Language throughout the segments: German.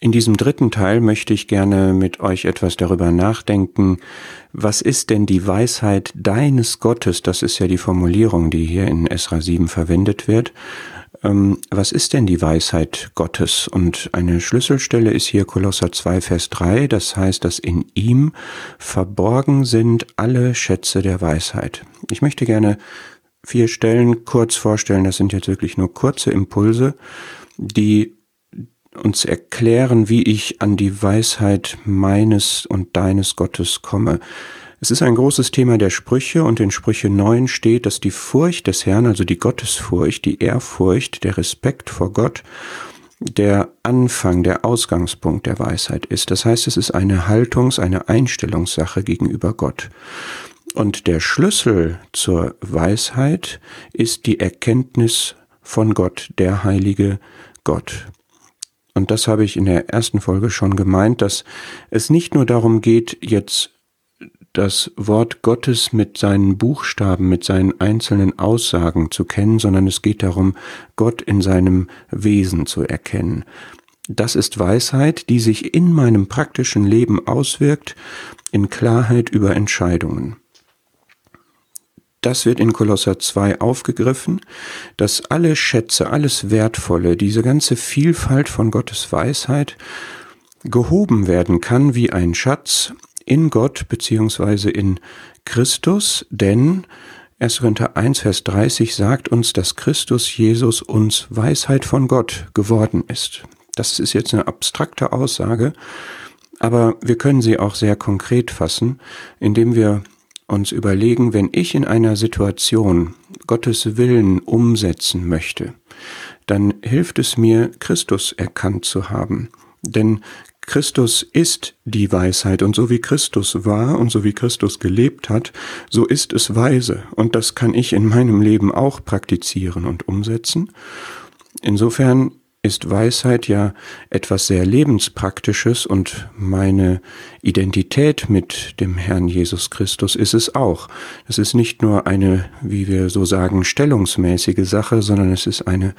In diesem dritten Teil möchte ich gerne mit euch etwas darüber nachdenken, was ist denn die Weisheit deines Gottes? Das ist ja die Formulierung, die hier in Esra 7 verwendet wird. Ähm, was ist denn die Weisheit Gottes? Und eine Schlüsselstelle ist hier Kolosser 2, Vers 3. Das heißt, dass in ihm verborgen sind alle Schätze der Weisheit. Ich möchte gerne vier Stellen kurz vorstellen. Das sind jetzt wirklich nur kurze Impulse, die uns erklären, wie ich an die Weisheit meines und deines Gottes komme. Es ist ein großes Thema der Sprüche und in Sprüche 9 steht, dass die Furcht des Herrn, also die Gottesfurcht, die Ehrfurcht, der Respekt vor Gott, der Anfang, der Ausgangspunkt der Weisheit ist. Das heißt, es ist eine Haltungs-, eine Einstellungssache gegenüber Gott. Und der Schlüssel zur Weisheit ist die Erkenntnis von Gott, der heilige Gott. Und das habe ich in der ersten Folge schon gemeint, dass es nicht nur darum geht, jetzt das Wort Gottes mit seinen Buchstaben, mit seinen einzelnen Aussagen zu kennen, sondern es geht darum, Gott in seinem Wesen zu erkennen. Das ist Weisheit, die sich in meinem praktischen Leben auswirkt, in Klarheit über Entscheidungen. Das wird in Kolosser 2 aufgegriffen, dass alle Schätze, alles Wertvolle, diese ganze Vielfalt von Gottes Weisheit gehoben werden kann wie ein Schatz in Gott beziehungsweise in Christus, denn 1. Korinther 1, Vers 30 sagt uns, dass Christus Jesus uns Weisheit von Gott geworden ist. Das ist jetzt eine abstrakte Aussage, aber wir können sie auch sehr konkret fassen, indem wir uns überlegen, wenn ich in einer Situation Gottes Willen umsetzen möchte, dann hilft es mir, Christus erkannt zu haben. Denn Christus ist die Weisheit und so wie Christus war und so wie Christus gelebt hat, so ist es weise und das kann ich in meinem Leben auch praktizieren und umsetzen. Insofern ist Weisheit ja etwas sehr Lebenspraktisches und meine Identität mit dem Herrn Jesus Christus ist es auch. Es ist nicht nur eine, wie wir so sagen, stellungsmäßige Sache, sondern es ist eine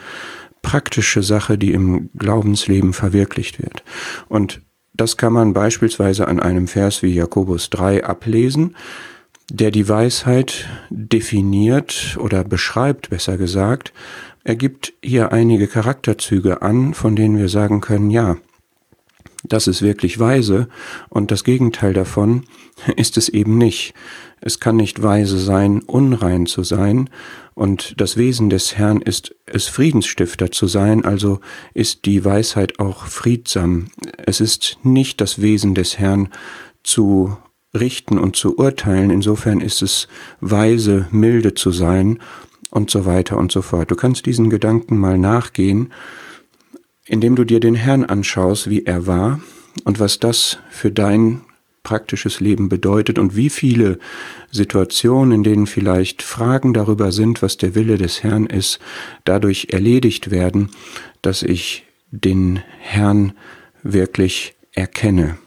praktische Sache, die im Glaubensleben verwirklicht wird. Und das kann man beispielsweise an einem Vers wie Jakobus 3 ablesen, der die Weisheit definiert oder beschreibt, besser gesagt, er gibt hier einige Charakterzüge an, von denen wir sagen können, ja, das ist wirklich weise und das Gegenteil davon ist es eben nicht. Es kann nicht weise sein, unrein zu sein und das Wesen des Herrn ist es Friedensstifter zu sein, also ist die Weisheit auch friedsam. Es ist nicht das Wesen des Herrn zu richten und zu urteilen, insofern ist es weise, milde zu sein und so weiter und so fort. Du kannst diesen Gedanken mal nachgehen, indem du dir den Herrn anschaust, wie er war und was das für dein praktisches Leben bedeutet und wie viele Situationen, in denen vielleicht Fragen darüber sind, was der Wille des Herrn ist, dadurch erledigt werden, dass ich den Herrn wirklich erkenne.